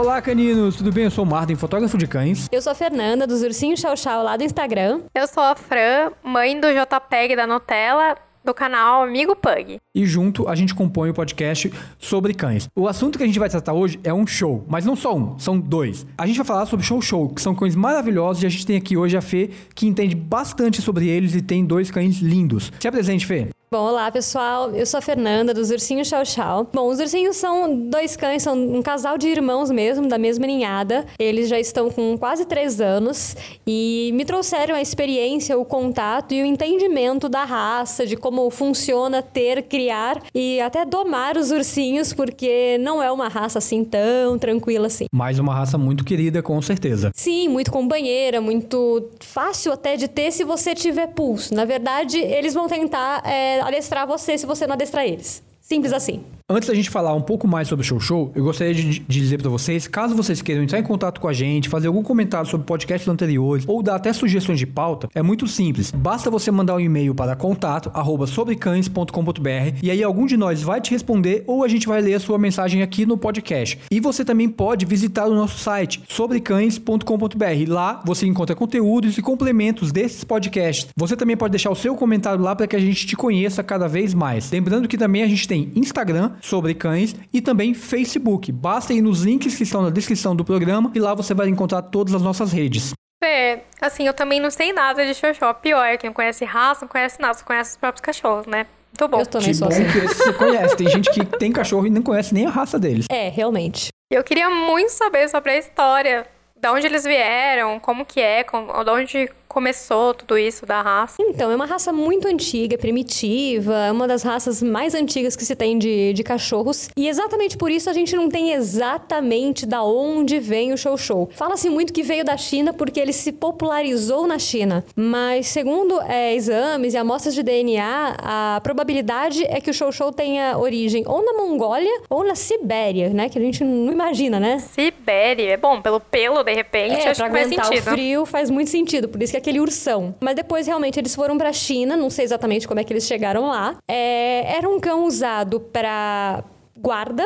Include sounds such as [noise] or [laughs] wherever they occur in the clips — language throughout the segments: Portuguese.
Olá, caninos, tudo bem? Eu sou o Martin, fotógrafo de cães. Eu sou a Fernanda, dos Ursinhos Chau Chau, lá do Instagram. Eu sou a Fran, mãe do JPEG da Nutella, do canal Amigo Pug. E junto a gente compõe o podcast sobre cães. O assunto que a gente vai tratar hoje é um show, mas não só um, são dois. A gente vai falar sobre show show, que são cães maravilhosos e a gente tem aqui hoje a Fê, que entende bastante sobre eles e tem dois cães lindos. Se apresente, Fê. Bom, olá pessoal, eu sou a Fernanda dos Ursinhos Chau Chau. Bom, os ursinhos são dois cães, são um casal de irmãos mesmo, da mesma ninhada. Eles já estão com quase três anos e me trouxeram a experiência, o contato e o entendimento da raça, de como funciona ter, criar e até domar os ursinhos, porque não é uma raça assim tão tranquila assim. Mais uma raça muito querida, com certeza. Sim, muito companheira, muito fácil até de ter se você tiver pulso. Na verdade, eles vão tentar. É, adestrar você se você não adestrar eles. Simples assim. Antes da gente falar um pouco mais sobre o Show Show, eu gostaria de, de dizer para vocês, caso vocês queiram entrar em contato com a gente, fazer algum comentário sobre podcasts anteriores ou dar até sugestões de pauta, é muito simples. Basta você mandar um e-mail para contato@sobrecães.com.br e aí algum de nós vai te responder ou a gente vai ler a sua mensagem aqui no podcast. E você também pode visitar o nosso site sobrecães.com.br. Lá você encontra conteúdos e complementos desses podcasts. Você também pode deixar o seu comentário lá para que a gente te conheça cada vez mais. Lembrando que também a gente tem Instagram sobre cães e também Facebook. Basta ir nos links que estão na descrição do programa e lá você vai encontrar todas as nossas redes. É, assim, eu também não sei nada de xoxó. Pior, quem conhece raça não conhece nada, só conhece os próprios cachorros, né? Muito bom. Eu também que sou bom assim. que você conhece. Tem gente que tem cachorro e não conhece nem a raça deles. É, realmente. Eu queria muito saber sobre a história, de onde eles vieram, como que é, como, de onde começou tudo isso da raça. Então, é uma raça muito antiga, primitiva, é uma das raças mais antigas que se tem de, de cachorros. E exatamente por isso a gente não tem exatamente da onde vem o show show. Fala-se muito que veio da China porque ele se popularizou na China. Mas, segundo é, exames e amostras de DNA, a probabilidade é que o show show tenha origem ou na Mongólia ou na Sibéria, né? Que a gente não imagina, né? Sibéria, é bom, pelo pelo, de repente, É, acho pra que faz sentido. o frio faz muito sentido, por isso que é aquele ursão. Mas depois, realmente, eles foram pra China, não sei exatamente como é que eles chegaram lá. É, era um cão usado pra guarda,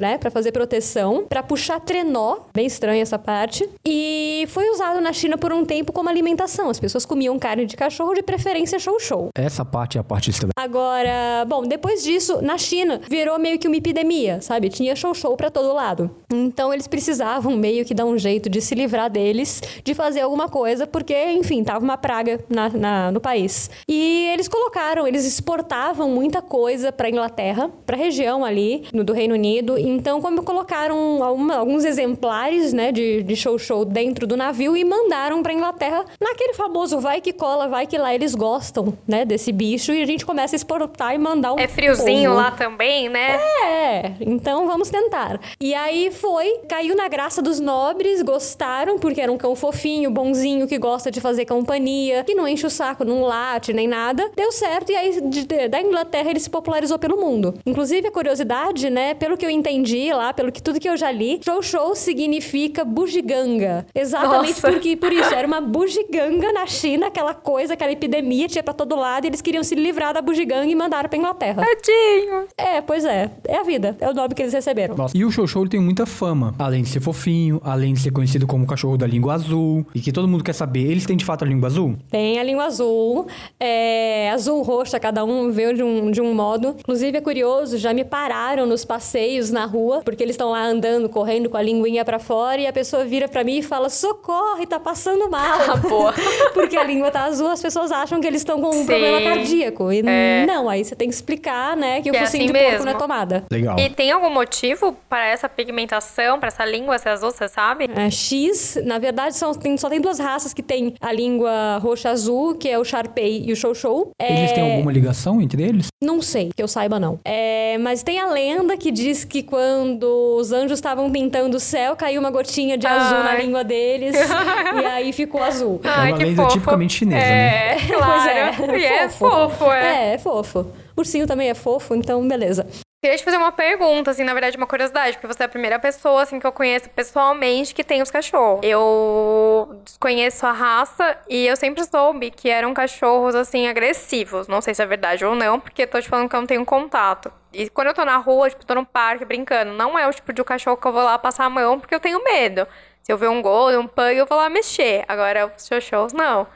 né, para fazer proteção, pra puxar trenó, bem estranha essa parte, e foi usado na China por um tempo como alimentação. As pessoas comiam carne de cachorro, de preferência show show. Essa parte é a parte estranha. Agora, bom, depois disso, na China, virou meio que uma epidemia, sabe? Tinha show-show pra todo lado. Então, eles precisavam meio que dar um jeito de se livrar deles, de fazer alguma coisa, porque, enfim, tava uma praga na, na- no país. E eles colocaram, eles exportavam muita coisa pra Inglaterra, pra região ali, no, do Reino Unido. Então, como colocaram alguma- alguns exemplares, né, de, de show-show dentro do navio e mandaram pra Inglaterra naquele famoso vai que cola, vai que lá eles gostam, né, desse bicho e a gente começa a exportar e mandar um É friozinho lá também, né? É, então vamos tentar. E aí foi, caiu na graça dos nobres, gostaram, porque era um cão fofinho, bonzinho, que gosta de fazer companhia, que não enche o saco, não late nem nada. Deu certo e aí de- de- da Inglaterra ele se popularizou pelo mundo. Inclusive a curiosidade, né, pelo que eu entendi lá, pelo que tudo que eu já li, show show significa bugiganga. Exatamente Nossa. porque por isso era uma bugiganga na China, aquela coisa, aquela epidemia tinha pra todo lado, e eles queriam se livrar da bugiganga e mandaram pra Inglaterra. Tadinho. É, pois é. É a vida. É o nome que eles receberam. Nossa. E o Show Show tem muita fama. Além de ser fofinho, além de ser conhecido como o cachorro da língua azul. E que todo mundo quer saber, eles têm de fato a língua azul? Tem a língua azul, é, azul, roxa, cada um veio de um, de um modo. Inclusive, é curioso, já me pararam nos passeios na rua, porque eles estão lá andando, correndo com a linguinha pra fora, e a pessoa vira pra mim e fala, socorre, tá passando mal. Ah, boa. [laughs] porque a língua tá azul, as pessoas acham que eles estão com um Sim. problema cardíaco. E É. não, aí você tem que explicar, né, que, Que o é focinho assim de porco mesmo. não é tomada. Legal. E tem algum motivo para essa pigmentação, para essa língua ser azul, você sabe? É, X, na verdade, são, tem- só tem duas raças que tem a língua roxa-azul, que é o Sharpei e o Show Show. Eles É, têm alguma ligação entre eles? Não sei, que eu saiba não. É, mas tem a lenda que diz que quando os anjos estavam pintando o céu, caiu uma gotinha de azul na língua deles [laughs] e aí ficou azul. Ai, uma que lenda fofo. tipicamente chinesa, é, né? Claro. [laughs] Pois é, E é fofo. fofo, é. É, é fofo. Ursinho também é fofo, então beleza. Queria te fazer uma pergunta, assim, na verdade, uma curiosidade, porque você é a primeira pessoa, assim, que eu conheço pessoalmente que tem os cachorros. Eu desconheço a raça e eu sempre soube que eram cachorros, assim, agressivos. Não sei se é verdade ou não, porque tô te falando que eu não tenho contato. E quando eu tô na rua, tipo, tô no parque brincando, não é o tipo de cachorro que eu vou lá passar a mão porque eu tenho medo. Se eu ver um golden, um pug, eu vou lá mexer. Agora, os cachorros, não.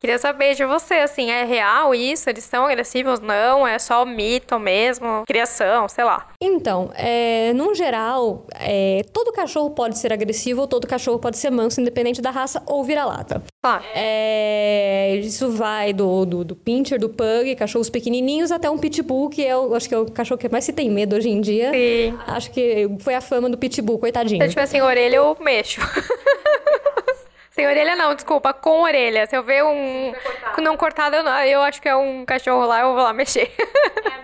Queria saber de você, assim, é real isso? Eles são agressivos? Não? É só mito mesmo? Criação, sei lá. Então, é, num geral, é, todo cachorro pode ser agressivo ou todo cachorro pode ser manso, independente da raça ou vira-lata. Claro. É, isso vai do, do, do pincher, do pug, cachorros pequenininhos, até um pitbull, que é o, acho que é o cachorro que mais se tem medo hoje em dia. Sim. Acho que foi a fama do pitbull, coitadinho. Se eu tiver sem orelha, eu mexo. [laughs] sem orelha não, desculpa, com orelha. Se eu ver um não cortado, eu, não- eu acho que é um cachorro lá, eu vou lá mexer.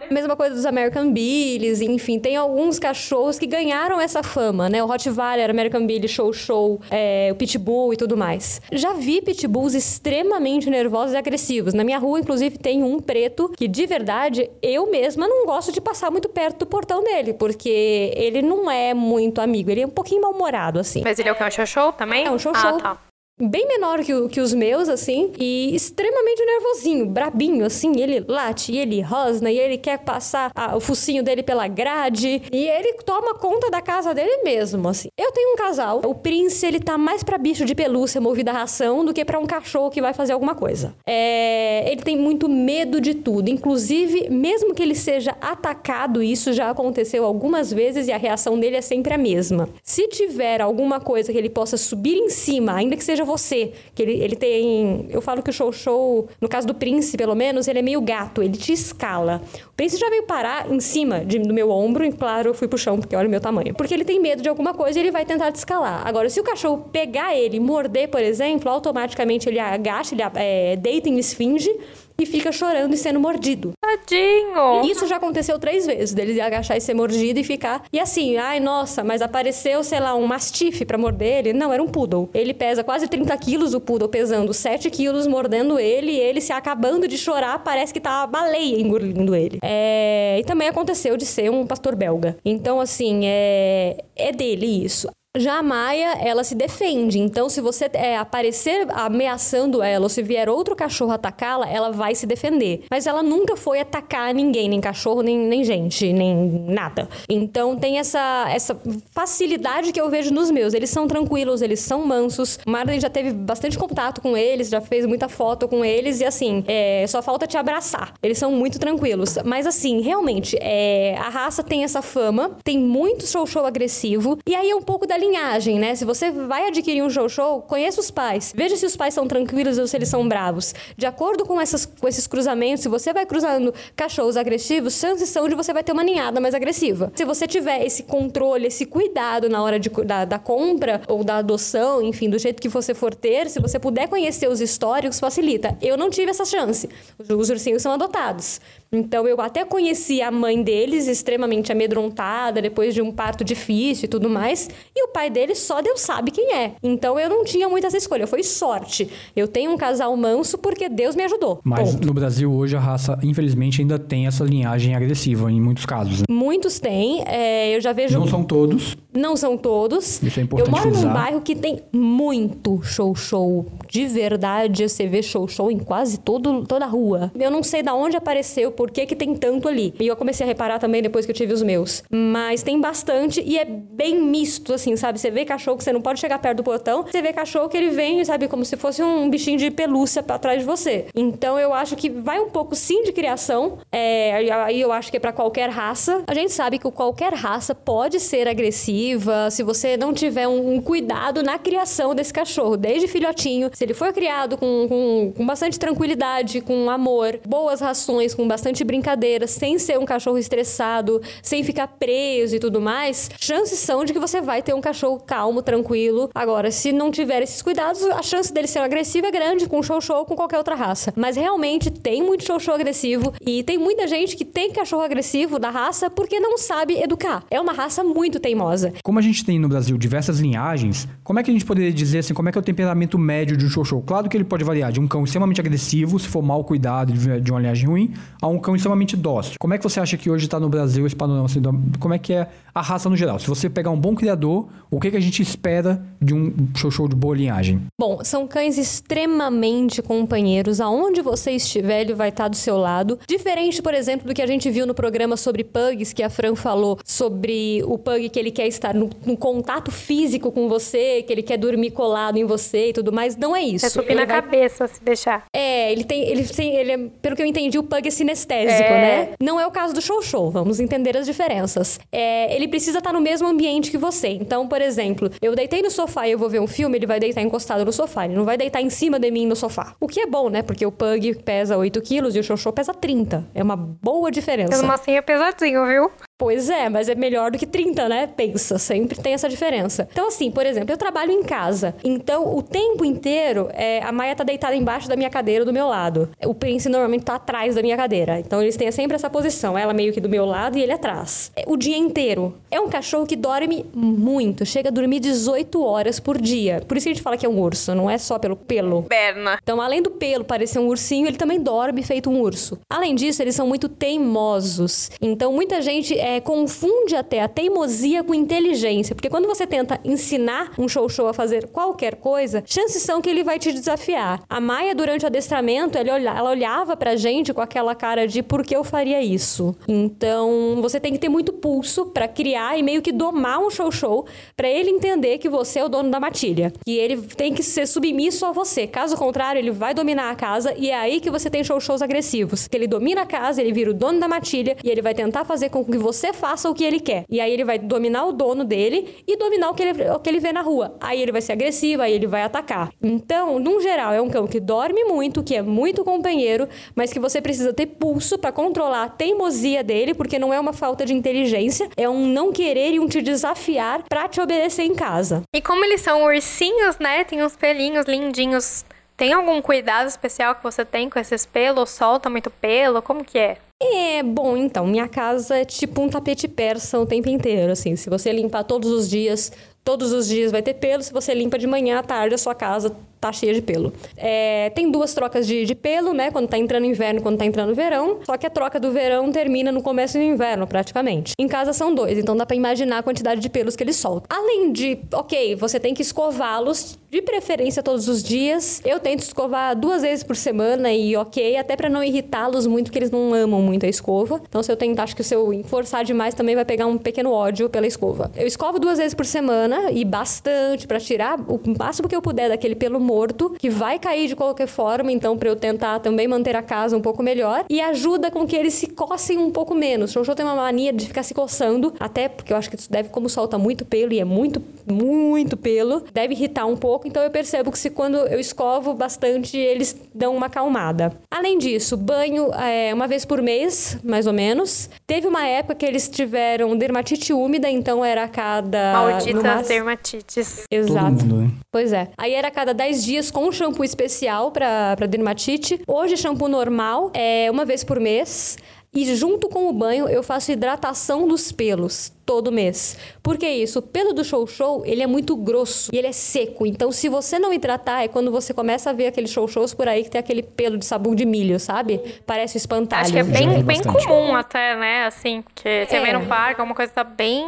Mesma coisa dos American Billies, enfim, tem alguns cachorros que ganharam essa fama, né? O Rottweiler, American Billy, Show Show, é, o Pitbull e tudo mais. Já vi Pitbulls extremamente nervosos e agressivos. Na minha rua, inclusive, tem um preto que, de verdade, eu mesma não gosto de passar muito perto do portão dele, porque ele não é muito amigo, ele é um pouquinho mal-humorado, assim. Mas ele é o que? É um show show também? É um show ah, show. Tá. Bem menor que, que os meus, assim, e extremamente nervosinho, brabinho, assim. Ele late, e ele rosna, e ele quer passar a- o focinho dele pela grade, e ele toma conta da casa dele mesmo, assim. Eu tenho um casal, o Prince, ele tá mais pra bicho de pelúcia movido a ração do que pra um cachorro que vai fazer alguma coisa. É, ele tem muito medo de tudo, inclusive, mesmo que ele seja atacado, isso já aconteceu algumas vezes e a reação dele é sempre a mesma. Se tiver alguma coisa que ele possa subir em cima, ainda que seja você, que ele, ele tem. Eu falo que o show show, no caso do Prince, pelo menos, ele é meio gato, ele te escala. O Prince já veio parar em cima de- do meu ombro, e claro, eu fui pro chão, porque olha o meu tamanho. Porque ele tem medo de alguma coisa e ele vai tentar te escalar. Agora, se o cachorro pegar ele morder, por exemplo, automaticamente ele agacha, ele é, deita em esfinge e fica chorando e sendo mordido. Tadinho! Isso já aconteceu três vezes, dele agachar e ser mordido e ficar. E assim, ai, nossa, mas apareceu, sei lá, um mastife pra morder ele. Não, era um poodle. Ele pesa quase 30 quilos, o poodle pesando 7 quilos, mordendo ele, e ele se acabando de chorar, parece que tá uma baleia engolindo ele. É, E também aconteceu de ser um pastor belga. Então, assim, é, é dele isso. Já a Maia, ela se defende. Então, se você é, aparecer ameaçando ela ou se vier outro cachorro atacá-la, ela vai se defender. Mas ela nunca foi atacar ninguém, nem cachorro, nem, nem gente, nem nada. Então, tem essa, essa facilidade que eu vejo nos meus. Eles são tranquilos, eles são mansos. Marley já teve bastante contato com eles, já fez muita foto com eles e assim, é, só falta te abraçar. Eles são muito tranquilos. Mas assim, realmente, é, a raça tem essa fama, tem muito show-show agressivo. E aí é um pouco da linhagem, né? Se você vai adquirir um show-show, conheça os pais. Veja se os pais são tranquilos ou se eles são bravos. De acordo com, essas, com esses cruzamentos, se você vai cruzando cachorros agressivos, chances são de você vai ter uma ninhada mais agressiva. Se você tiver esse controle, esse cuidado na hora de, da, da compra ou da adoção, enfim, do jeito que você for ter, se você puder conhecer os históricos, facilita. Eu não tive essa chance. Os, os ursinhos são adotados. Então eu até conheci a mãe deles, extremamente amedrontada, depois de um parto difícil e tudo mais. E o pai deles só Deus sabe quem é. Então eu não tinha muita essa escolha, foi sorte. Eu tenho um casal manso porque Deus me ajudou. Mas Ponto. no Brasil hoje a raça, infelizmente, ainda tem essa linhagem agressiva em muitos casos. né? Muitos têm, é, eu já vejo. Não são todos. Não são todos. Isso é importante Eu moro num bairro que tem muito show-show. De verdade, você vê show-show em quase todo, toda a rua. Eu não sei da onde apareceu, por que, que tem tanto ali. E eu comecei a reparar também depois que eu tive os meus. Mas tem bastante e é bem misto, assim, sabe? Você vê cachorro que você não pode chegar perto do portão. Você vê cachorro que ele vem, sabe, como se fosse um bichinho de pelúcia pra trás de você. Então eu acho que vai um pouco sim de criação. É, aí eu acho que é pra qualquer raça. A gente sabe que qualquer raça pode ser agressiva se você não tiver um, um cuidado na criação desse cachorro, desde filhotinho. Se ele for criado com, com, com bastante tranquilidade, com amor, boas rações, com bastante brincadeira, sem ser um cachorro estressado, sem ficar preso e tudo mais, chances são de que você vai ter um cachorro calmo, tranquilo. Agora, se não tiver esses cuidados, a chance dele ser agressivo é grande com show-show ou com qualquer outra raça. Mas realmente tem muito show-show agressivo e tem muita gente que tem cachorro agressivo da raça porque não sabe educar. É uma raça muito teimosa. Como a gente tem no Brasil diversas linhagens, como é que a gente poderia dizer assim, como é que é o temperamento médio de um show? Claro que ele pode variar de um cão extremamente agressivo, se for mal cuidado de uma linhagem ruim, a um cão extremamente dócil. Como é que você acha que hoje está no Brasil esse panorama? Assim, como é que é a raça no geral? Se você pegar um bom criador, o que, que a gente espera de um show de boa linhagem? Bom, são cães extremamente companheiros. Aonde você estiver, ele vai estar do seu lado. Diferente, por exemplo, do que a gente viu no programa sobre pugs, que a Fran falou sobre o pug que ele quer estar no, no contato físico com você, que ele quer dormir colado em você e tudo mais. Não é isso. É subir na vai... cabeça se deixar. É, ele tem. Ele tem ele é, pelo que eu entendi, o pug é sinestésico, é. né? Não é o caso do show show. Vamos entender as diferenças. É, ele precisa estar no mesmo ambiente que você. Então, por exemplo, eu deitei no sofá e eu vou ver um filme, ele vai deitar encostado no sofá. Ele não vai deitar em cima de mim no sofá. O que é bom, né? Porque o pug pesa 8 quilos e o show show pesa 30. É uma boa diferença. Mesmo assim é pesadinho, viu? Pois é, mas é melhor do que 30, né? Pensa, sempre tem essa diferença. Então, assim, por exemplo, eu trabalho em casa. Então, o tempo inteiro, é, a Maia tá deitada embaixo da minha cadeira do meu lado. O Prince normalmente tá atrás da minha cadeira. Então, eles têm sempre essa posição. Ela meio que do meu lado e ele atrás. É, o dia inteiro. É um cachorro que dorme muito. Chega a dormir 18 horas por dia. Por isso que a gente fala que é um urso, não é só pelo pelo. Perna. Então, além do pelo parecer um ursinho, ele também dorme feito um urso. Além disso, eles são muito teimosos. Então, muita gente é, confunde até a teimosia com inteligência. Porque quando você tenta ensinar um show-show a fazer qualquer coisa, chances são que ele vai te desafiar. A Maia, durante o adestramento, ela, olha, ela olhava pra gente com aquela cara de por que eu faria isso? Então, você tem que ter muito pulso para criar e meio que domar um show-show para ele entender que você é o dono da matilha. Que ele tem que ser submisso a você. Caso contrário, ele vai dominar a casa e é aí que você tem show-shows agressivos. Que ele domina a casa, ele vira o dono da matilha e ele vai tentar fazer com que você você faça o que ele quer. E aí ele vai dominar o dono dele e dominar o que ele, o que ele vê na rua. Aí ele vai ser agressivo, aí ele vai atacar. Então, num geral, é um cão que dorme muito, que é muito companheiro, mas que você precisa ter pulso para controlar a teimosia dele, porque não é uma falta de inteligência, é um não querer e um te desafiar para te obedecer em casa. E como eles são ursinhos, né? Tem uns pelinhos lindinhos tem algum cuidado especial que você tem com esses pelos? Solta muito pelo? Como que é? É, bom, então, minha casa é tipo um tapete persa o tempo inteiro, assim. Se você limpar todos os dias, todos os dias vai ter pelo. Se você limpa de manhã à tarde, a sua casa tá cheia de pelo. É, tem duas trocas de, de, pelo, né? Quando tá entrando inverno quando tá entrando verão. Só que a troca do verão termina no começo do inverno, praticamente. Em casa são dois, então dá pra imaginar a quantidade de pelos que eles soltam. Além de, ok, você tem que escová-los, de preferência todos os dias. Eu tento escovar duas vezes por semana e ok, até para não irritá-los muito, porque eles não amam muito a escova. Então, se eu tentar, acho que se eu forçar demais também vai pegar um pequeno ódio pela escova. Eu escovo duas vezes por semana e bastante para tirar o máximo que eu puder daquele pelo morto, que vai cair de qualquer forma, então para eu tentar também manter a casa um pouco melhor e ajuda com que eles se coçem um pouco menos. O Jojo tem uma mania de ficar se coçando, até porque eu acho que isso deve como solta muito pelo e é muito muito pelo, deve irritar um pouco, então eu percebo que se quando eu escovo bastante, eles dão uma acalmada. Além disso, banho é, uma vez por mês, mais ou menos. Teve uma época que eles tiveram dermatite úmida, então era a cada Malditas dermatites. Exato. Mundo, né? Pois é. Aí era a cada 10 dias com um shampoo especial para dermatite. Hoje, shampoo normal é uma vez por mês. E junto com o banho, eu faço hidratação dos pelos todo mês. Por que isso? O pelo do show show, ele é muito grosso e ele é seco. Então, se você não hidratar, é quando você começa a ver aqueles show shows por aí que tem aquele pelo de sabão de milho, sabe? Parece um espantalho. Acho que é bem, bem comum até, né? Assim, porque você é. vê no parque, é uma coisa tá bem...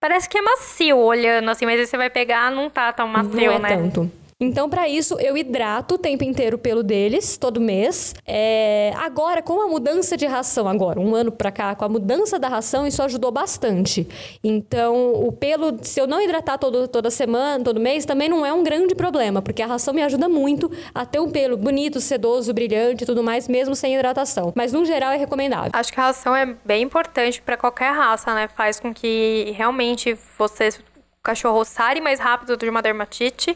Parece que é macio olhando, assim, mas aí você vai pegar, não tá tão macio, não é né? tanto. Então, para isso, eu hidrato o tempo inteiro o pelo deles, todo mês. É... Agora, com a mudança de ração, agora, um ano para cá, com a mudança da ração, isso ajudou bastante. Então, o pelo, se eu não hidratar todo, toda semana, todo mês, também não é um grande problema, porque a ração me ajuda muito a ter um pelo bonito, sedoso, brilhante e tudo mais, mesmo sem hidratação. Mas, no geral, é recomendável. Acho que a ração é bem importante para qualquer raça, né? Faz com que realmente você, o cachorro, sare mais rápido de uma dermatite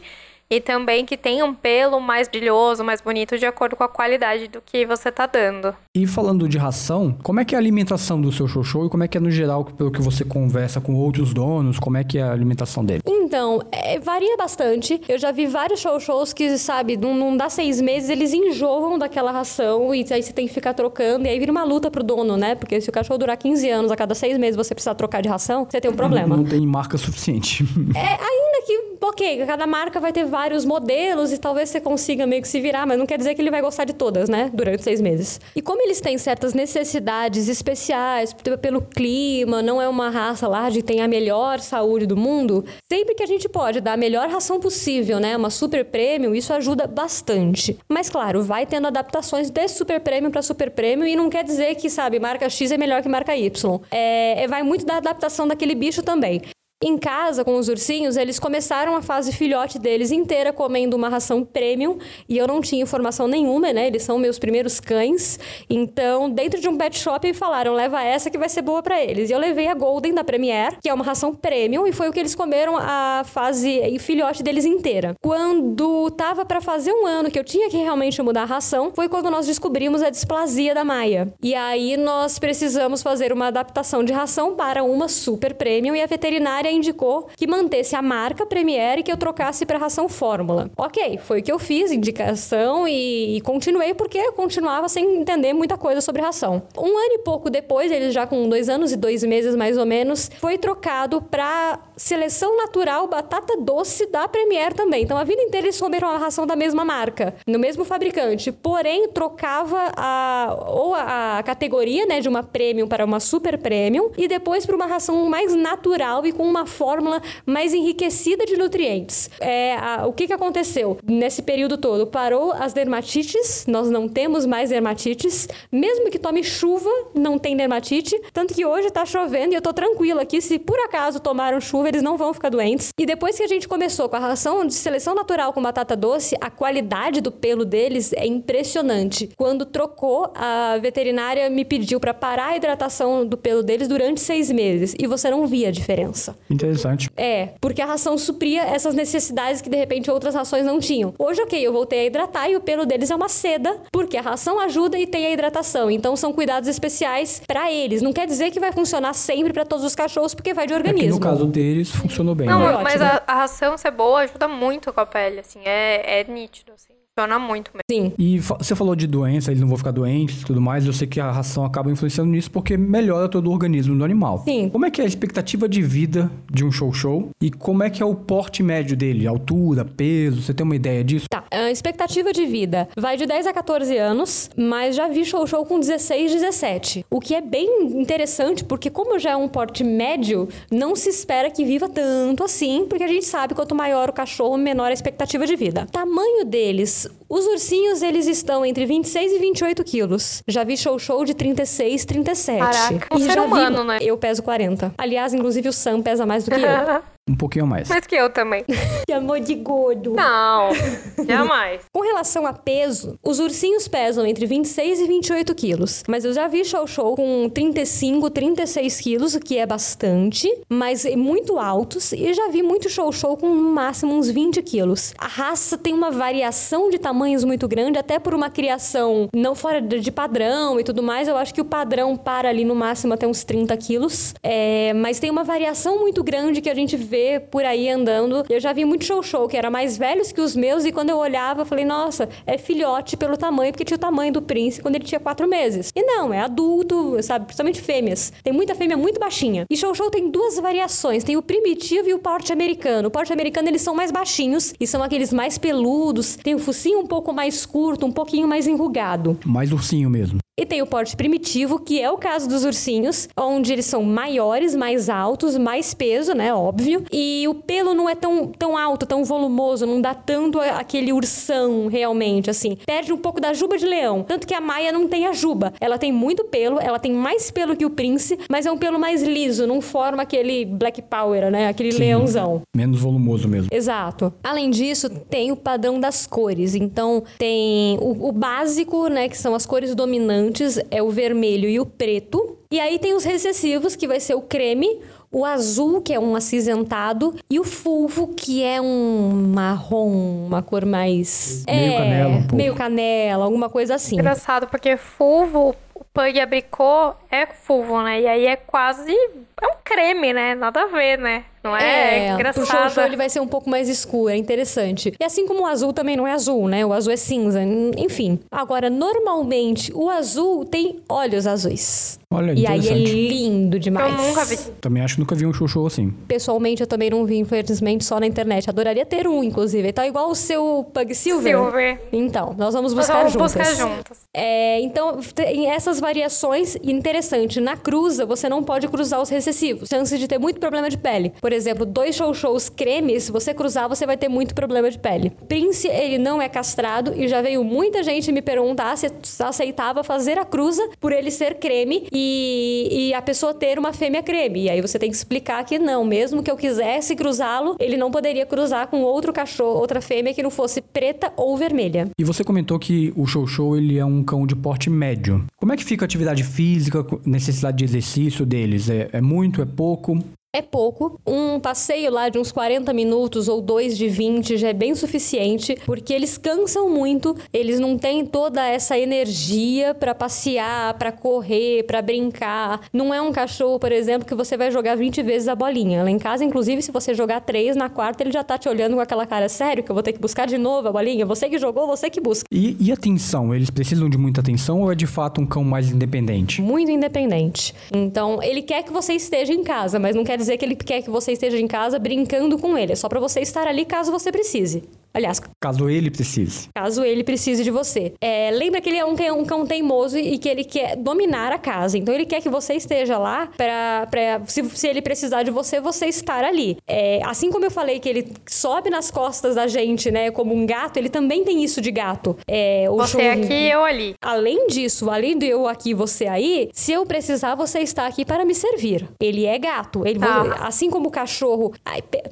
e também que tenha um pelo mais brilhoso, mais bonito, de acordo com a qualidade do que você tá dando. E falando de ração, como é que é a alimentação do seu xoxô e como é que é no geral, pelo que você conversa com outros donos, como é que é a alimentação dele? Então, é, varia bastante. Eu já vi vários show-shows que, sabe, não, não dá seis meses, eles enjoam daquela ração e aí você tem que ficar trocando. E aí vira uma luta pro dono, né? Porque se o cachorro durar 15 anos, a cada seis meses você precisar trocar de ração, você tem um [laughs] problema. Não, não tem marca suficiente. É, ainda que, ok, cada marca vai ter vários modelos e talvez você consiga meio que se virar, mas não quer dizer que ele vai gostar de todas, né? Durante seis meses. E como eles têm certas necessidades especiais pelo clima, não é uma raça lá de tem a melhor saúde do mundo, sempre que a gente pode dar a melhor ração possível, né? Uma super premium, isso ajuda bastante. Mas claro, vai tendo adaptações de super premium para super premium e não quer dizer que, sabe, marca X é melhor que marca Y. É, é vai muito da adaptação daquele bicho também. Em casa, com os ursinhos, eles começaram a fase filhote deles inteira comendo uma ração premium e eu não tinha informação nenhuma, né? Eles são meus primeiros cães. Então, dentro de um pet shop, falaram: leva essa que vai ser boa para eles. E eu levei a Golden da Premier, que é uma ração premium, e foi o que eles comeram a fase filhote deles inteira. Quando tava para fazer um ano que eu tinha que realmente mudar a ração, foi quando nós descobrimos a displasia da Maia. E aí nós precisamos fazer uma adaptação de ração para uma super premium e a veterinária indicou que mantesse a marca Premier e que eu trocasse para ração Fórmula. Ok, foi o que eu fiz, indicação e, e continuei porque eu continuava sem entender muita coisa sobre ração. Um ano e pouco depois, eles já com dois anos e dois meses mais ou menos, foi trocado para seleção natural batata doce da Premier também. Então a vida inteira eles comeram a ração da mesma marca, no mesmo fabricante, porém trocava a ou a, a categoria, né, de uma premium para uma super premium e depois para uma ração mais natural e com uma fórmula mais enriquecida de nutrientes. É, a, o que, que aconteceu nesse período todo? Parou as dermatites, nós não temos mais dermatites, mesmo que tome chuva, não tem dermatite, tanto que hoje tá chovendo e eu tô tranquila aqui, se por acaso tomaram chuva, eles não vão ficar doentes. E depois que a gente começou com a ração de seleção natural com batata doce, a qualidade do pelo deles é impressionante. Quando trocou, a veterinária me pediu para parar a hidratação do pelo deles durante seis meses e você não via a diferença. Interessante. É, porque a ração supria essas necessidades que de repente outras rações não tinham. Hoje, ok, eu voltei a hidratar e o pelo deles é uma seda, porque a ração ajuda e tem a hidratação. Então são cuidados especiais para eles. Não quer dizer que vai funcionar sempre para todos os cachorros, porque vai de organismo. É no caso deles funcionou bem. Não, né? mas a, a, ração boa ajuda muito com a pele, assim, é, é nítido, assim. Funciona muito mesmo. Sim. E você falou de doença, eles não vão ficar doentes e tudo mais. Eu sei que a ração acaba influenciando nisso porque melhora todo o organismo do animal. Sim. Como é que é a expectativa de vida de um show-show? E como é que é o porte médio dele? Altura, peso? Você tem uma ideia disso? Tá. A expectativa de vida vai de 10 a 14 anos, mas já vi show-show com 16, 17. O que é bem interessante porque, como já é um porte médio, não se espera que viva tanto assim, porque a gente sabe quanto maior o cachorro, menor a expectativa de vida. Tamanho deles os ursinhos, eles estão entre 26 e 28 quilos. Já vi show-show de 36, 37. Caraca, um e ser humano, vi... né? Eu peso 40. Aliás, inclusive o Sam pesa mais do que eu. [laughs] Um pouquinho mais. Mais que eu também. [laughs] que amor de gordo. Não, [laughs] jamais. Com relação a peso, os ursinhos pesam entre 26 e 28 quilos. Mas eu já vi show-show com 35, 36 quilos, o que é bastante, mas muito altos. E já vi muito show-show com no máximo uns 20 quilos. A raça tem uma variação de tamanhos muito grande, até por uma criação não fora de padrão e tudo mais. Eu acho que o padrão para ali no máximo até uns 30 quilos. É, mas tem uma variação muito grande que a gente vê vê por aí andando. Eu já vi muito show-show que era mais velhos que os meus e quando eu olhava, eu falei, nossa, é filhote pelo tamanho, porque tinha o tamanho do príncipe quando ele tinha quatro meses. E não, é adulto, sabe? Principalmente fêmeas. Tem muita fêmea muito baixinha. E show-show tem duas variações, tem o primitivo e o porte americano. O porte americano, eles são mais baixinhos e são aqueles mais peludos, tem o focinho um pouco mais curto, um pouquinho mais enrugado. Mais ursinho mesmo. E tem o porte primitivo, que é o caso dos ursinhos, onde eles são maiores, mais altos, mais peso, né? Óbvio. E o pelo não é tão, tão alto, tão volumoso, não dá tanto aquele ursão realmente, assim. Perde um pouco da juba de leão. Tanto que a Maia não tem a juba. Ela tem muito pelo, ela tem mais pelo que o Prince, mas é um pelo mais liso, não forma aquele Black Power, né? Aquele Sim, leãozão. Menos volumoso mesmo. Exato. Além disso, tem o padrão das cores. Então, tem o, o básico, né? Que são as cores dominantes, é o vermelho e o preto. E aí tem os recessivos, que vai ser o creme, o azul, que é um acinzentado, e o fulvo, que é um marrom, uma cor mais. Meio é, canela, um pouco. Meio canela, alguma coisa assim. Engraçado, porque fulvo, o pug abricô é fulvo, né? E aí é quase. É um creme, né? Nada a ver, né? Não é, É, pro engraçado. show ele vai ser um pouco mais escuro, é interessante. E assim como o azul também não é azul, né? O azul é cinza, en- enfim. Agora, normalmente, o azul tem olhos azuis. Olha, E aí é lindo demais. Eu nunca vi. Também acho que nunca vi um show show assim. Pessoalmente, eu também não vi, infelizmente, só na internet. Adoraria ter um, inclusive. Tá igual o seu Pug Silver. Silver. Então, nós vamos Nós buscar vamos juntas. buscar juntas. É, então, tem essas variações interessante. Na cruza, você não pode cruzar os recessivos. Chance de ter muito problema de pele. Por exemplo, dois show shows creme, se você cruzar, você vai ter muito problema de pele. Prince, ele não é castrado e já veio muita gente me perguntar se aceitava fazer a cruza por ele ser creme e, e a pessoa ter uma fêmea creme. E aí você tem que explicar que não, mesmo que eu quisesse cruzá-lo, ele não poderia cruzar com outro cachorro, outra fêmea que não fosse preta ou vermelha. E você comentou que o show show ele é um cão de porte médio. Como é que fica a atividade física, necessidade de exercício deles? É, é muito, é pouco? É pouco. Um passeio lá de uns 40 minutos ou dois de 20 já é bem suficiente, porque eles cansam muito, eles não têm toda essa energia pra passear, pra correr, pra brincar. Não é um cachorro, por exemplo, que você vai jogar 20 vezes a bolinha. Lá em casa, inclusive, se você jogar três na quarta, ele já tá te olhando com aquela cara sério que eu vou ter que buscar de novo a bolinha. Você que jogou, você que busca. E, e atenção? Eles precisam de muita atenção ou é de fato um cão mais independente? muito independente. Então, ele quer que você esteja em casa, mas não quer dizer que ele quer que você esteja em casa brincando com ele. É só pra você estar ali caso você precise. Aliás, Caso ele precise. caso ele precise de você. É, lembra que ele é um, cão- um cão teimoso e que ele quer dominar a casa. Então ele quer que você esteja lá pra. pra se, se ele precisar de você, você estar ali. É, assim como eu falei que ele sobe nas costas da gente, né? Como um gato, ele também tem isso de gato. É, o Você show- aqui, eu ali. Além disso, além de eu aqui e você aí, se eu precisar, você está aqui para me servir. Ele é gato. Ele, Tá. Assim como o cachorro.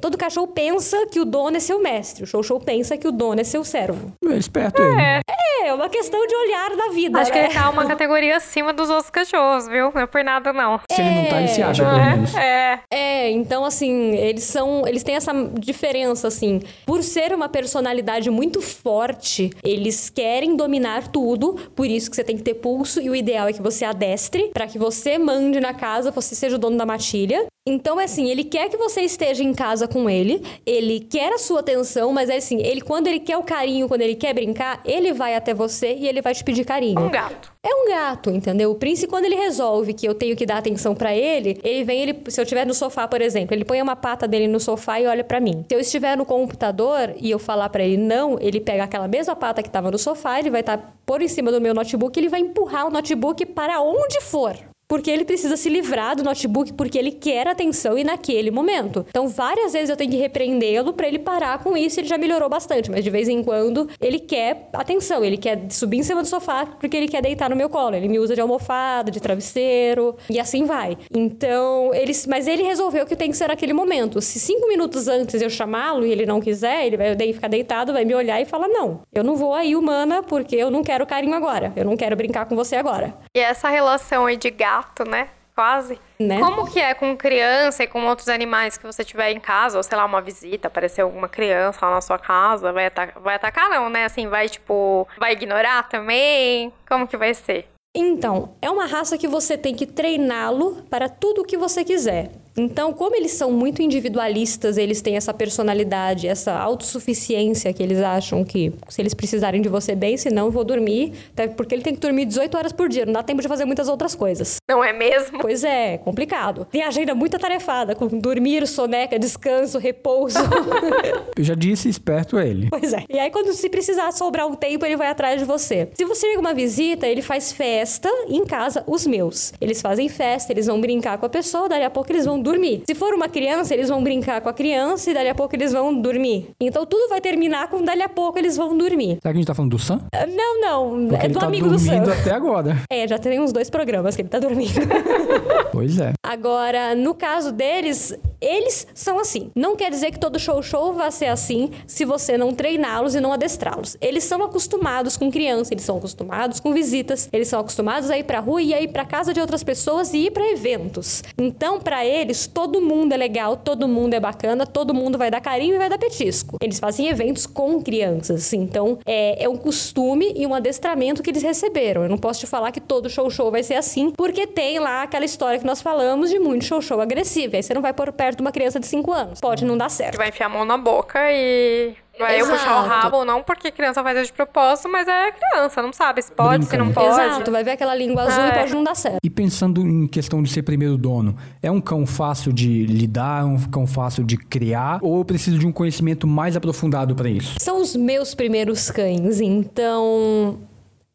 todo cachorro pensa que o dono é seu mestre. O show show pensa que o dono é seu servo. É esperto ele. É, é uma questão de olhar da vida. Acho que né? ele tá uma categoria acima dos outros cachorros, viu? Não é por nada, não. Se ele não tá, ele se acha, Não pelo é? menos. É. É, então assim, eles são, eles têm essa diferença assim. Por ser uma personalidade muito forte, eles querem dominar tudo, por isso que você tem que ter pulso e o ideal é que você adestre para que você mande na casa, você seja o dono da matilha. Então é assim, ele quer que você esteja em casa com ele, ele quer a sua atenção, mas é assim, ele quando ele quer o carinho, quando ele quer brincar, ele vai até você e ele vai te pedir carinho. Um gato. É um gato, entendeu? O Prince, quando ele resolve que eu tenho que dar atenção pra ele, ele vem, ele, se eu estiver no sofá, por exemplo, ele põe uma pata dele no sofá e olha pra mim. Se eu estiver no computador e eu falar pra ele não, ele pega aquela mesma pata que tava no sofá, ele vai estar por em cima do meu notebook, ele vai empurrar o notebook para onde for. Porque ele precisa se livrar do notebook porque ele quer atenção e naquele momento. Então, várias vezes eu tenho que repreendê-lo pra ele parar com isso. Ele já melhorou bastante, mas de vez em quando ele quer atenção. Ele quer subir em cima do sofá porque ele quer deitar no meu colo. Ele me usa de almofada, de travesseiro e assim vai. Então, ele, mas ele resolveu que tem que ser naquele momento. Se cinco minutos antes eu chamá-lo e ele não quiser, ele vai ficar deitado, vai me olhar e falar: Não, eu não vou aí, humana, porque eu não quero carinho agora. Eu não quero brincar com você agora. E essa relação aí de gato, né? Quase. Né? Como que é com criança e com outros animais que você tiver em casa, ou sei lá, uma visita, aparecer alguma criança lá na sua casa, vai atacar, vai atacar não, né? Assim, vai tipo, vai ignorar também? Como que vai ser? Então, é uma raça que você tem que treiná-lo para tudo o que você quiser. Então, como eles são muito individualistas, eles têm essa personalidade, essa autossuficiência que eles acham que se eles precisarem de você bem, senão eu vou dormir, até porque ele tem que dormir 18 horas por dia, não dá tempo de fazer muitas outras coisas. Não é mesmo? Pois é, complicado. Tem agenda muito atarefada, com dormir, soneca, descanso, repouso. [laughs] Eu já disse, esperto ele. Pois é. E aí, quando se precisar sobrar um tempo, ele vai atrás de você. Se você chega uma visita, ele faz festa em casa, os meus. Eles fazem festa, eles vão brincar com a pessoa, dali a pouco eles vão dormir. Se for uma criança, eles vão brincar com a criança e dali a pouco eles vão dormir. Então tudo vai terminar com dali a pouco eles vão dormir. Será que a gente tá falando do Sam? Ah, Não, não. Porque é do tá amigo do Sam. até agora. É, já tem uns dois programas que ele tá dormindo. [laughs] Pois é. Agora, no caso deles, Eles são assim. Não quer dizer que todo show-show vai ser assim se você não treiná-los e não adestrá-los. Eles são acostumados com criança, eles são acostumados com visitas, eles são acostumados a ir pra rua e a ir pra casa de outras pessoas e ir pra eventos. Então, para eles, todo mundo é legal, todo mundo é bacana, todo mundo vai dar carinho e vai dar petisco. Eles fazem eventos com crianças, então é, é um costume e um adestramento que eles receberam. Eu não posso te falar que todo show-show vai ser assim, porque tem lá aquela história que nós falamos de muito show-show agressivo. Aí você não vai por perto de uma criança de 5 anos. Pode não dar certo. Vai enfiar a mão na boca e Vai eu puxar o rabo, não porque criança faz isso de propósito, mas é criança, não sabe se pode, Brinca, se não né? pode. Exato, vai ver aquela língua azul é. e pode não dar certo. E pensando em questão de ser primeiro dono, é um cão fácil de lidar, é um cão fácil de criar, ou eu preciso de um conhecimento mais aprofundado para isso? São os meus primeiros cães, então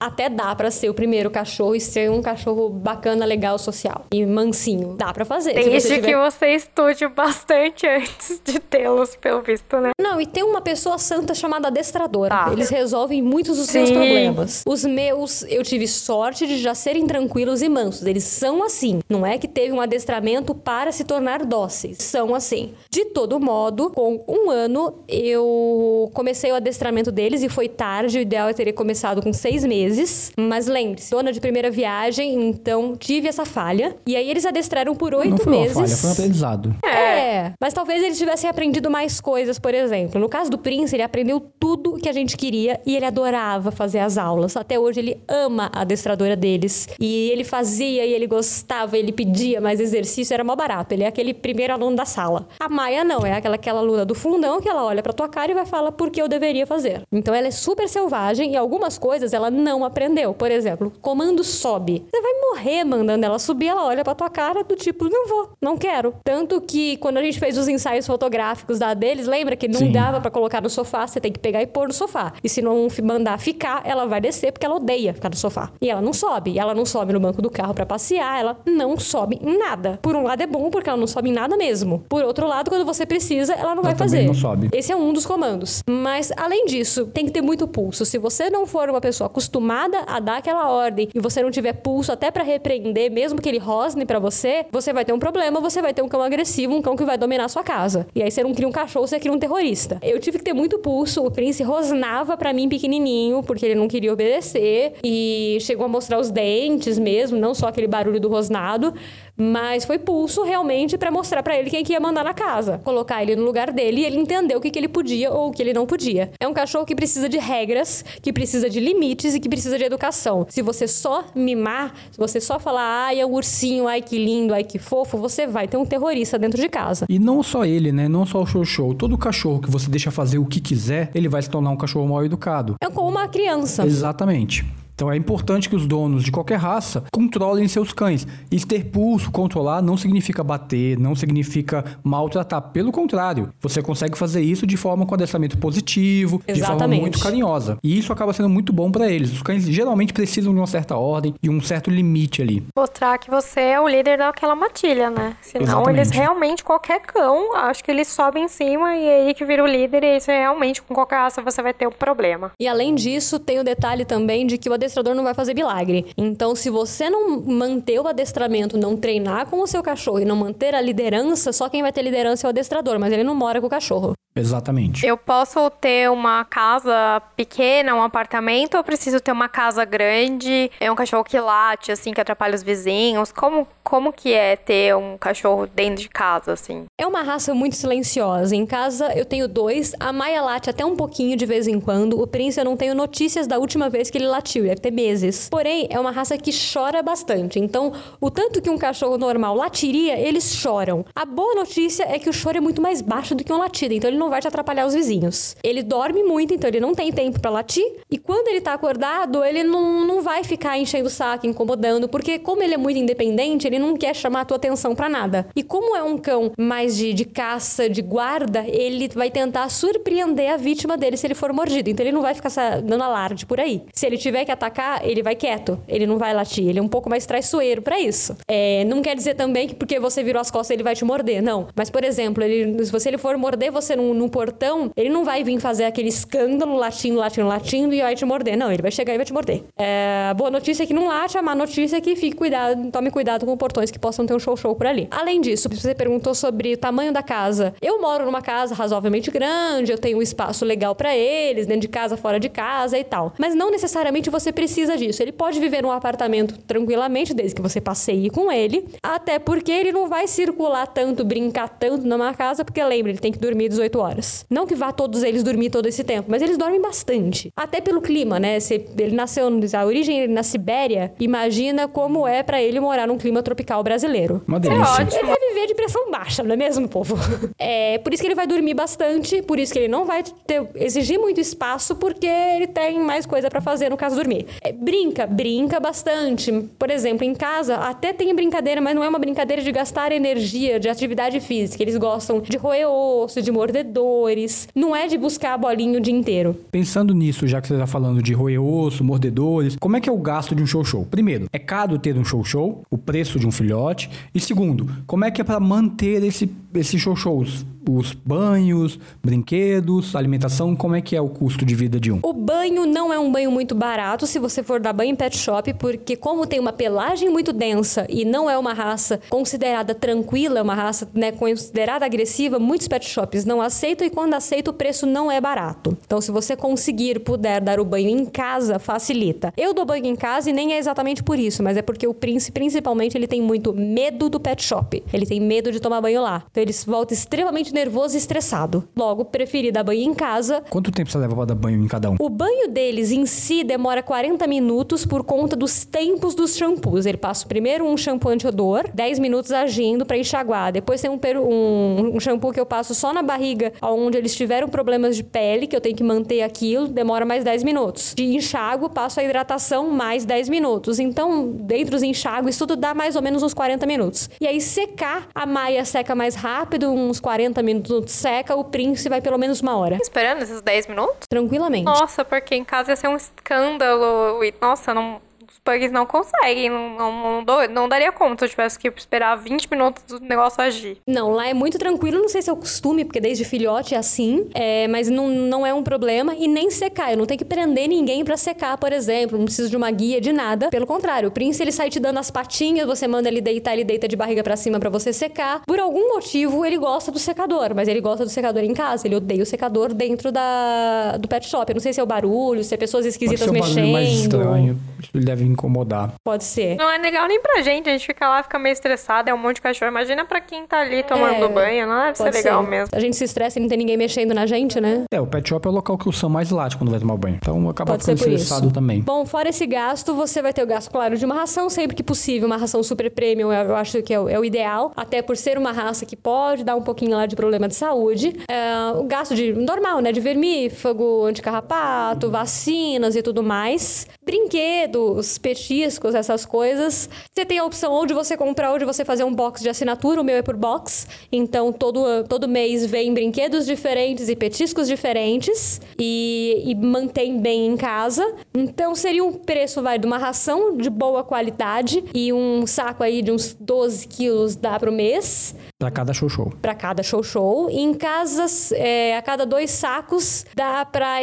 até dá para ser o primeiro cachorro e ser um cachorro bacana, legal, social e mansinho. Dá para fazer. Desde tiver... que você estude bastante [laughs] antes de tê-los, pelo visto, né? Não, e tem uma pessoa santa chamada adestradora. Tá. Eles resolvem muitos dos Sim. seus problemas. Os meus, eu tive sorte de já serem tranquilos e mansos. Eles são assim. Não é que teve um adestramento para se tornar dóceis. São assim. De todo modo, com um ano, eu comecei o adestramento deles e foi tarde. O ideal é ter começado com seis meses meses. Mas lembre-se, dona de primeira viagem, então tive essa falha. E aí eles adestraram por oito meses. Não foi meses. uma falha, foi um aprendizado. É. é. Mas talvez eles tivessem aprendido mais coisas, por exemplo. No caso do Prince, ele aprendeu tudo que a gente queria e ele adorava fazer as aulas. Até hoje ele ama a adestradora deles. E ele fazia e ele gostava, ele pedia mais exercício, era mó barato. Ele é aquele primeiro aluno da sala. A Maia não, é aquela, aquela aluna do fundão que ela olha pra tua cara e vai falar por que eu deveria fazer. Então ela é super selvagem e algumas coisas ela não não aprendeu. Por exemplo, comando sobe. Você vai morrer mandando ela subir, ela olha pra tua cara do tipo, não vou, não quero. Tanto que quando a gente fez os ensaios fotográficos da deles, lembra que não Sim. dava para colocar no sofá, você tem que pegar e pôr no sofá. E se não mandar ficar, ela vai descer porque ela odeia ficar no sofá. E ela não sobe. Ela não sobe no banco do carro para passear, ela não sobe em nada. Por um lado é bom porque ela não sobe em nada mesmo. Por outro lado, quando você precisa, ela não ela vai fazer. Não sobe. Esse é um dos comandos. Mas além disso, tem que ter muito pulso. Se você não for uma pessoa acostumada acostumada a dar aquela ordem e você não tiver pulso até para repreender, mesmo que ele rosne para você, você vai ter um problema, você vai ter um cão agressivo, um cão que vai dominar a sua casa. E aí você não cria um cachorro, você cria um terrorista. Eu tive que ter muito pulso, o Prince rosnava para mim pequenininho, porque ele não queria obedecer e chegou a mostrar os dentes mesmo, não só aquele barulho do rosnado. Mas foi pulso realmente para mostrar para ele quem que ia mandar na casa. Colocar ele no lugar dele e ele entender o que, que ele podia ou o que ele não podia. É um cachorro que precisa de regras, que precisa de limites e que precisa de educação. Se você só mimar, se você só falar, ai, é um ursinho, ai que lindo, ai que fofo, você vai ter um terrorista dentro de casa. E não só ele, né? Não só o show show. Todo cachorro que você deixa fazer o que quiser, ele vai se tornar um cachorro mal educado. É como uma criança. Exatamente. Então é importante que os donos de qualquer raça controlem seus cães. E ter pulso, controlar, não significa bater, não significa maltratar. Pelo contrário, você consegue fazer isso de forma com adestramento positivo, Exatamente. de forma muito carinhosa. E isso acaba sendo muito bom para eles. Os cães geralmente precisam de uma certa ordem e um certo limite ali. Mostrar que você é o líder daquela matilha, né? Senão Exatamente. eles realmente, qualquer cão, acho que eles sobem em cima e é aí que vira o líder e isso é realmente com qualquer raça você vai ter um problema. E além disso, tem o detalhe também de que o adestramento adestrador não vai fazer milagre. Então, se você não manter o adestramento, não treinar com o seu cachorro e não manter a liderança, só quem vai ter liderança é o adestrador, mas ele não mora com o cachorro. Exatamente. Eu posso ter uma casa pequena, um apartamento, ou preciso ter uma casa grande? É um cachorro que late, assim, que atrapalha os vizinhos? Como, como que é ter um cachorro dentro de casa, assim? É uma raça muito silenciosa. Em casa eu tenho dois. A Maia late até um pouquinho de vez em quando. O Prince eu não tenho notícias da última vez que ele latiu, deve ter meses. Porém, é uma raça que chora bastante. Então, o tanto que um cachorro normal latiria, eles choram. A boa notícia é que o choro é muito mais baixo do que um latido. Então, ele não vai te atrapalhar os vizinhos. Ele dorme muito, então ele não tem tempo para latir. E quando ele tá acordado, ele não, não vai ficar enchendo o saco, incomodando, porque como ele é muito independente, ele não quer chamar a tua atenção para nada. E como é um cão mais de, de caça, de guarda, ele vai tentar surpreender a vítima dele se ele for mordido. Então ele não vai ficar dando alarde por aí. Se ele tiver que atacar atacar, ele vai quieto, ele não vai latir, ele é um pouco mais traiçoeiro para isso. É, não quer dizer também que porque você virou as costas ele vai te morder, não. Mas, por exemplo, ele, se você ele for morder você no, no portão, ele não vai vir fazer aquele escândalo, latindo, latindo, latindo e vai te morder. Não, ele vai chegar e vai te morder. É, boa notícia é que não late, a má notícia é que fique cuidado, tome cuidado com portões que possam ter um show-show por ali. Além disso, você perguntou sobre o tamanho da casa. Eu moro numa casa razoavelmente grande, eu tenho um espaço legal para eles, dentro de casa, fora de casa e tal. Mas não necessariamente você precisa disso. Ele pode viver num apartamento tranquilamente, desde que você passeie com ele, até porque ele não vai circular tanto, brincar tanto numa casa, porque lembra, ele tem que dormir 18 horas. Não que vá todos eles dormir todo esse tempo, mas eles dormem bastante. Até pelo clima, né? Se ele nasceu, a origem na Sibéria, imagina como é para ele morar num clima tropical brasileiro. Uma delícia. Ele vai viver de pressão baixa, não é mesmo, povo? [laughs] É por isso que ele vai dormir bastante, por isso que ele não vai ter, exigir muito espaço, porque ele tem mais coisa para fazer no caso dormir. É, brinca, brinca bastante. Por exemplo, em casa até tem brincadeira, mas não é uma brincadeira de gastar energia, de atividade física. Eles gostam de roer osso, de mordedores. Não é de buscar a bolinha o dia inteiro. Pensando nisso, já que você está falando de roer osso, mordedores, como é que é o gasto de um show-show? Primeiro, é caro ter um show-show, o preço de um filhote. E segundo, como é que é para manter esse, esses show-shows? Os banhos, brinquedos, alimentação, como é que é o custo de vida de um? O banho não é um banho muito barato se você for dar banho em pet shop, porque como tem uma pelagem muito densa e não é uma raça considerada tranquila, é uma raça né, considerada agressiva, muitos pet shops não aceitam e quando aceitam o preço não é barato. Então se você conseguir, puder dar o banho em casa, facilita. Eu dou banho em casa e nem é exatamente por isso, mas é porque o príncipe, principalmente, ele tem muito medo do pet shop. Ele tem medo de tomar banho lá. Então ele volta extremamente nervoso e estressado. Logo, preferi dar banho em casa. Quanto tempo você leva para dar banho em cada um? O banho deles em si demora 40 minutos por conta dos tempos dos shampoos. Ele passa primeiro um shampoo anti-odor, 10 minutos agindo para enxaguar. Depois tem um, um, um, shampoo que eu passo só na barriga, onde eles tiveram problemas de pele, que eu tenho que manter aquilo, demora mais 10 minutos. De enxágue, passo a hidratação mais 10 minutos. Então, dentro dos enxágues, tudo dá mais ou menos uns 40 minutos. E aí, secar, a maia seca mais rápido, uns 40 minutos seca, o príncipe vai pelo menos uma hora. Esperando esses 10 minutos? Tranquilamente. Nossa, porque em casa ia ser um escândalo. E, nossa, não pugs não conseguem, não, não, não, não, daria conta se eu tivesse que esperar 20 minutos do negócio agir. Não, lá é muito tranquilo, não sei se é o costume, porque desde filhote é assim, é, mas não, não é um problema e nem secar. Eu não tenho que prender ninguém para secar, por exemplo, não preciso de uma guia de nada. Pelo contrário, o príncipe ele sai te dando as patinhas, você manda ele deitar, ele deita de barriga para cima para você secar. Por algum motivo ele gosta do secador, mas ele gosta do secador em casa, ele odeia o secador dentro da, do pet shop. Eu não sei se é o barulho, se é pessoas esquisitas Pode ser mexendo. mais estranho. Ele deve incomodar. Pode ser. Não é legal nem pra gente, a gente fica lá, fica meio estressado, é um monte de cachorro. Imagina pra quem tá ali tomando é, banho, não deve ser legal ser. mesmo. A gente se estressa e não tem ninguém mexendo na gente, né? É, o pet shop é o local que o Sam mais late quando vai tomar banho. Então acaba pode ficando estressado isso. também. Bom, fora esse gasto, você vai ter o gasto, claro, de uma ração sempre que possível. Uma ração super premium, eu acho que é o, é o ideal. Até por ser uma raça que pode dar um pouquinho lá de problema de saúde. É, o gasto de normal, né? De vermífago, anticarrapato, vacinas e tudo mais. Brinquedos, petiscos, essas coisas. Você tem a opção ou de você comprar ou de você fazer um box de assinatura. O meu é por box. Então, todo, todo mês vem brinquedos diferentes e petiscos diferentes. E, e mantém bem em casa. Então, seria um preço, vai, de uma ração de boa qualidade. E um saco aí de uns 12 quilos dá pro mês. Para cada show show. Para cada show show. Em casas, é, a cada dois sacos, dá para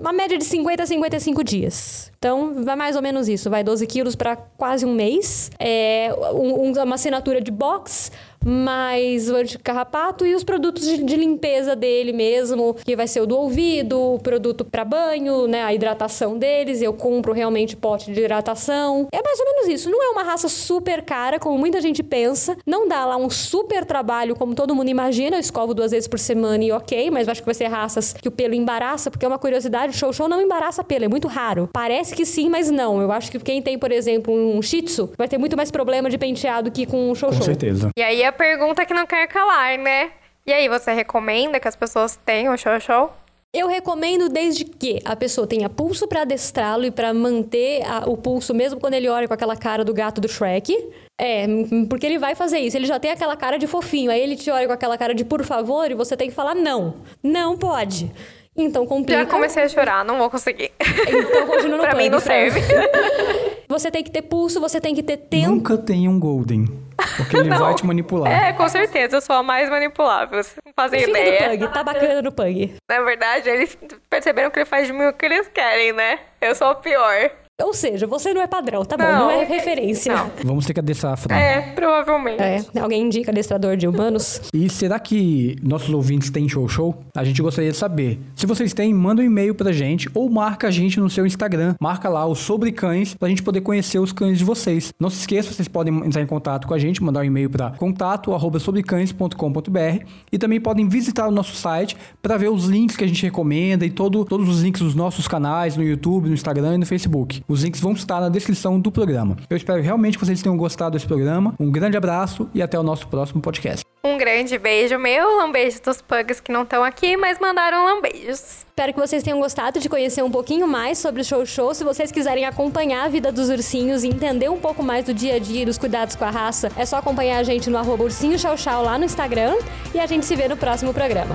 uma média de 50 a 55 dias. Então, vai mais ou menos isso. Vai 12 quilos para quase um mês. É um, uma assinatura de box mais o anticarrapato e os produtos de, de, limpeza dele mesmo, que vai ser o do ouvido, o produto para banho, né, a hidratação deles, eu compro realmente pote de hidratação. É mais ou menos isso, não é uma raça super cara como muita gente pensa, não dá lá um super trabalho como todo mundo imagina, eu escovo duas vezes por semana e ok, mas acho que vai ser raças que o pelo embaraça, porque é uma curiosidade, show show não embaraça pelo, é muito raro. Parece que sim, mas não. Eu acho que quem tem, por exemplo, um shih tzu, vai ter muito mais problema de penteado que com um show show. Com certeza. E aí a pergunta que não quer calar, né? E aí, você recomenda que as pessoas tenham show show? Eu recomendo desde que a pessoa tenha pulso para adestrá-lo e para manter a, o pulso mesmo quando ele olha com aquela cara do gato do Shrek. É, porque ele vai fazer isso. Ele já tem aquela cara de fofinho. Aí ele te olha com aquela cara de por favor e você tem que falar não. Não pode. Então complica. Já comecei a chorar, não vou conseguir. Então continua no [laughs] pra mim não serve. [laughs] Você tem que ter pulso, você tem que ter tempo. Nunca tenha um Golden. Porque ele [laughs] Não. vai te manipular. É, com certeza, eu sou a mais manipulável. Vocês não fazem Fica no ideia. pug, tá bacana no pug. Na verdade, eles perceberam que ele faz de mim o que eles querem, né? Eu sou a pior. Ou seja, você não é padrão, tá bom? Não. Não é referência. Não. Vamos ter que adestrar a Fran. É, provavelmente. É, alguém indica adestrador de humanos? E será que nossos ouvintes têm show show? A gente gostaria de saber. Se vocês têm, manda um e-mail pra gente ou marca a gente no seu Instagram. Marca lá o Sobre Cães pra gente poder conhecer os cães de vocês. Não se esqueça, vocês podem entrar em contato com a gente, mandar um e-mail para contato@sobrecães.com.br e também podem visitar o nosso site para ver os links que a gente recomenda e todo, todos os links dos nossos canais no YouTube, no Instagram e no Facebook. Os links vão estar na descrição do programa. Eu espero realmente que vocês tenham gostado desse programa. Um grande abraço e até o nosso próximo podcast. Um grande beijo meu, lambeijo dos pugs que não estão aqui, mas mandaram lambeijos. Espero que vocês tenham gostado de conhecer um pouquinho mais sobre o Show Show. Se vocês quiserem acompanhar a vida dos ursinhos e entender um pouco mais do dia a dia e dos cuidados com a raça, é só acompanhar a gente no arroba ursinho Chau Chau lá no Instagram e a gente se vê no próximo programa.